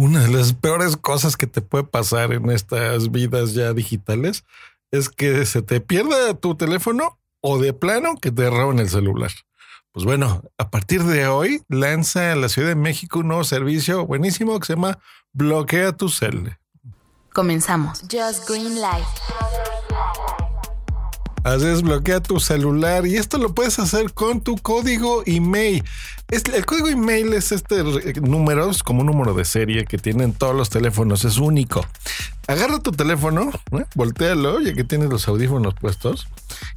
Una de las peores cosas que te puede pasar en estas vidas ya digitales es que se te pierda tu teléfono o de plano que te roben el celular. Pues bueno, a partir de hoy lanza la Ciudad de México un nuevo servicio buenísimo que se llama Bloquea tu cel. Comenzamos. Just Green Light. Haces bloquea tu celular y esto lo puedes hacer con tu código email. el código email es este número, es como un número de serie que tienen todos los teléfonos, es único. Agarra tu teléfono, ¿eh? voltealo, ya que tienes los audífonos puestos,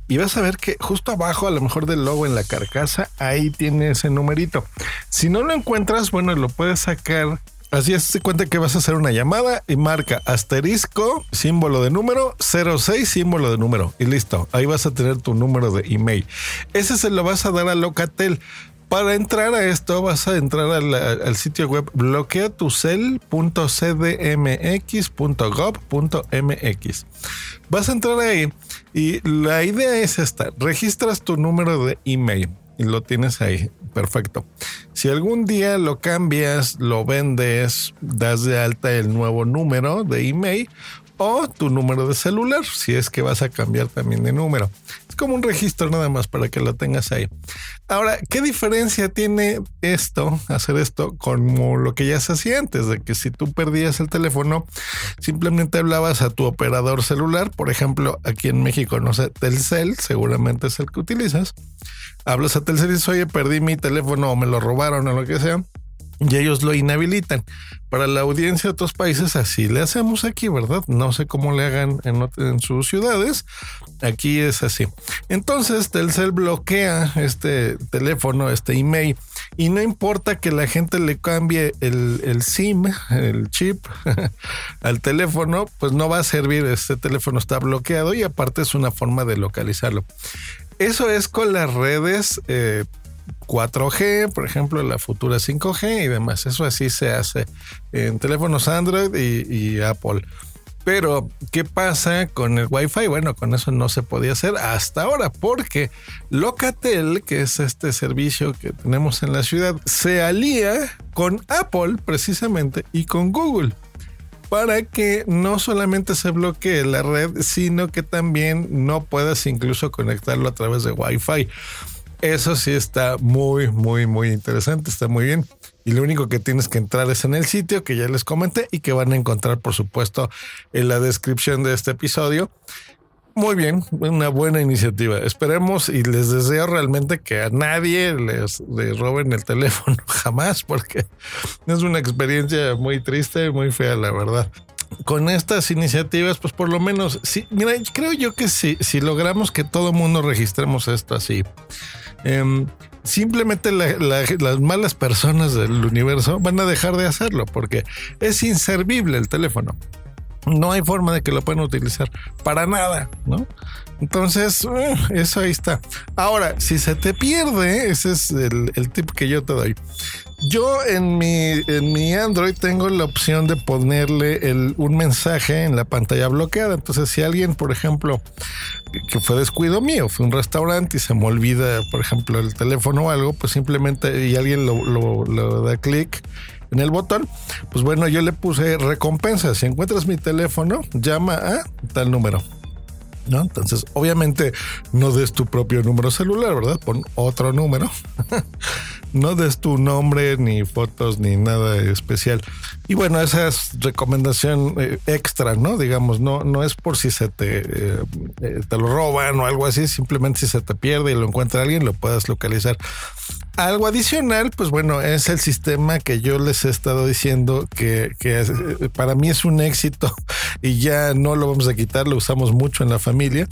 y vas a ver que justo abajo, a lo mejor del logo en la carcasa, ahí tiene ese numerito. Si no lo encuentras, bueno, lo puedes sacar Así es, se cuenta que vas a hacer una llamada y marca asterisco, símbolo de número, 06, símbolo de número. Y listo, ahí vas a tener tu número de email. Ese se lo vas a dar a Locatel. Para entrar a esto, vas a entrar al, sitio web bloqueatucel.cdmx.gov.mx. Vas a entrar ahí y la idea es esta: registras tu número de email y lo tienes ahí. Perfecto. Si algún día lo cambias, lo vendes, das de alta el nuevo número de email o tu número de celular, si es que vas a cambiar también de número. Como un registro nada más para que lo tengas ahí. Ahora, ¿qué diferencia tiene esto, hacer esto, como lo que ya se hacía antes? De que si tú perdías el teléfono, simplemente hablabas a tu operador celular, por ejemplo, aquí en México, no sé, Telcel, seguramente es el que utilizas. Hablas a Telcel y dices, oye, perdí mi teléfono o me lo robaron o lo que sea y ellos lo inhabilitan. Para la audiencia de otros países así le hacemos aquí, ¿verdad? No sé cómo le hagan en, sus ciudades. Aquí es así. Entonces Telcel bloquea este teléfono, este email, y no importa que la gente le cambie el, el SIM, el chip al teléfono, pues no va a servir. Este teléfono está bloqueado y aparte es una forma de localizarlo. Eso es con las redes eh, 4G, por ejemplo, la futura 5G y demás. Eso así se hace en teléfonos Android y, Apple. Pero, ¿qué pasa con el Wi-Fi? Bueno, con eso no se podía hacer hasta ahora, porque Locatel, que es este servicio que tenemos en la ciudad, se alía con Apple precisamente y con Google para que no solamente se bloquee la red, sino que también no puedas incluso conectarlo a través de Wi-Fi. Eso sí está muy, muy, muy interesante, está muy bien. Y lo único que tienes que entrar es en el sitio que ya les comenté y que van a encontrar, por supuesto, en la descripción de este episodio. Muy bien, una buena iniciativa. Esperemos y les deseo realmente que a nadie les, roben el teléfono jamás, porque es una experiencia muy triste, muy fea, la verdad con estas iniciativas, pues por lo menos, sí, mira, creo yo que si, si logramos que todo mundo registremos esto así, Em, simplemente las malas personas del universo van a dejar de hacerlo porque es inservible el teléfono. No hay forma de que lo puedan utilizar para nada, ¿no? Entonces, eh, eso ahí está. Ahora, si se te pierde, ese es el, el tip que yo te doy. Yo en mi, en mi Android tengo la opción de ponerle un mensaje en la pantalla bloqueada. Entonces, si alguien, por ejemplo, que fue descuido mío, fue un restaurante y se me olvida, por ejemplo, el teléfono o algo, pues simplemente y alguien lo, lo da clic en el botón, pues bueno, yo le puse recompensa. Si encuentras mi teléfono, llama a tal número. ¿no? Entonces, obviamente, no des tu propio número celular, ¿verdad? Pon otro número. no des tu nombre, ni fotos, ni nada especial. Y bueno, esa es recomendación eh, extra, ¿no? Digamos, no, no es por si se te, eh, eh, te lo roban o algo así, simplemente si se te pierde y lo encuentra alguien, lo puedas localizar. Algo adicional, pues bueno, es el sistema que yo les he estado diciendo que, que, para mí es un éxito y ya no lo vamos a quitar, lo usamos mucho en la familia,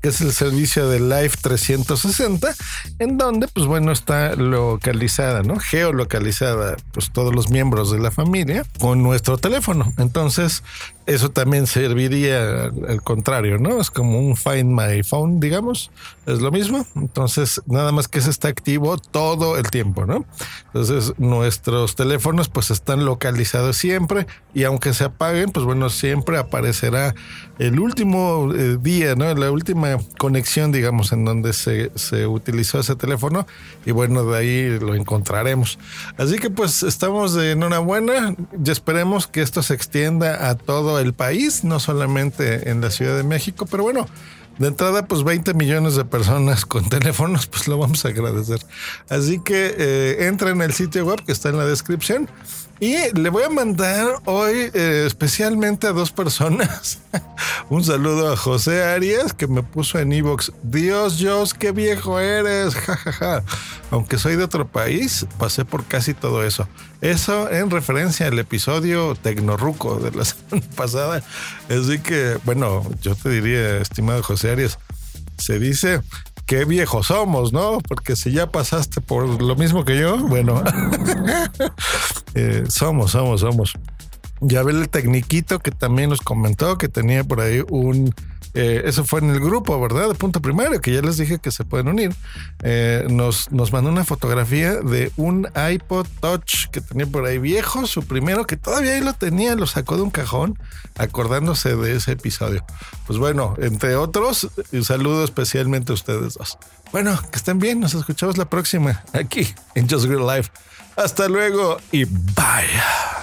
que es el servicio de Live 360, en donde, pues bueno, está localizada, ¿no? Geolocalizada, pues todos los miembros de la familia con nuestro teléfono. Entonces, eso también serviría al contrario, ¿no? Es como un Find My Phone, digamos, es lo mismo. Entonces, nada más que se está activo, todo el tiempo, ¿no? Entonces nuestros teléfonos pues están localizados siempre y aunque se apaguen, pues bueno, siempre aparecerá el último eh, día, ¿no? La última conexión, digamos, en donde se, se utilizó ese teléfono y bueno, de ahí lo encontraremos. Así que pues estamos de enhorabuena y esperemos que esto se extienda a todo el país, no solamente en la Ciudad de México, pero bueno, de entrada, pues 20 millones de personas con teléfonos, pues lo vamos a agradecer. Así que eh, entra en el sitio web que está en la descripción y le voy a mandar hoy eh, especialmente a dos personas. Un saludo a José Arias que me puso en Evox. Dios, Dios, qué viejo eres. Ja, Aunque soy de otro país, pasé por casi todo eso. Eso en referencia al episodio Tecnorruco de la semana pasada. Así que, bueno, yo te diría, estimado José Arias, se dice qué viejos somos, ¿no? Porque si ya pasaste por lo mismo que yo, bueno, eh, somos, somos, somos. Ya ve el tecniquito que también nos comentó que tenía por ahí un eh, eso fue en el grupo, ¿verdad? De punto primero, que ya les dije que se pueden unir. Eh, nos, nos mandó una fotografía de un iPod Touch que tenía por ahí viejo, su primero, que todavía ahí lo tenía, lo sacó de un cajón, acordándose de ese episodio. Pues bueno, entre otros, un saludo especialmente a ustedes dos. Bueno, que estén bien, nos escuchamos la próxima aquí en Just Green Life. Hasta luego y bye.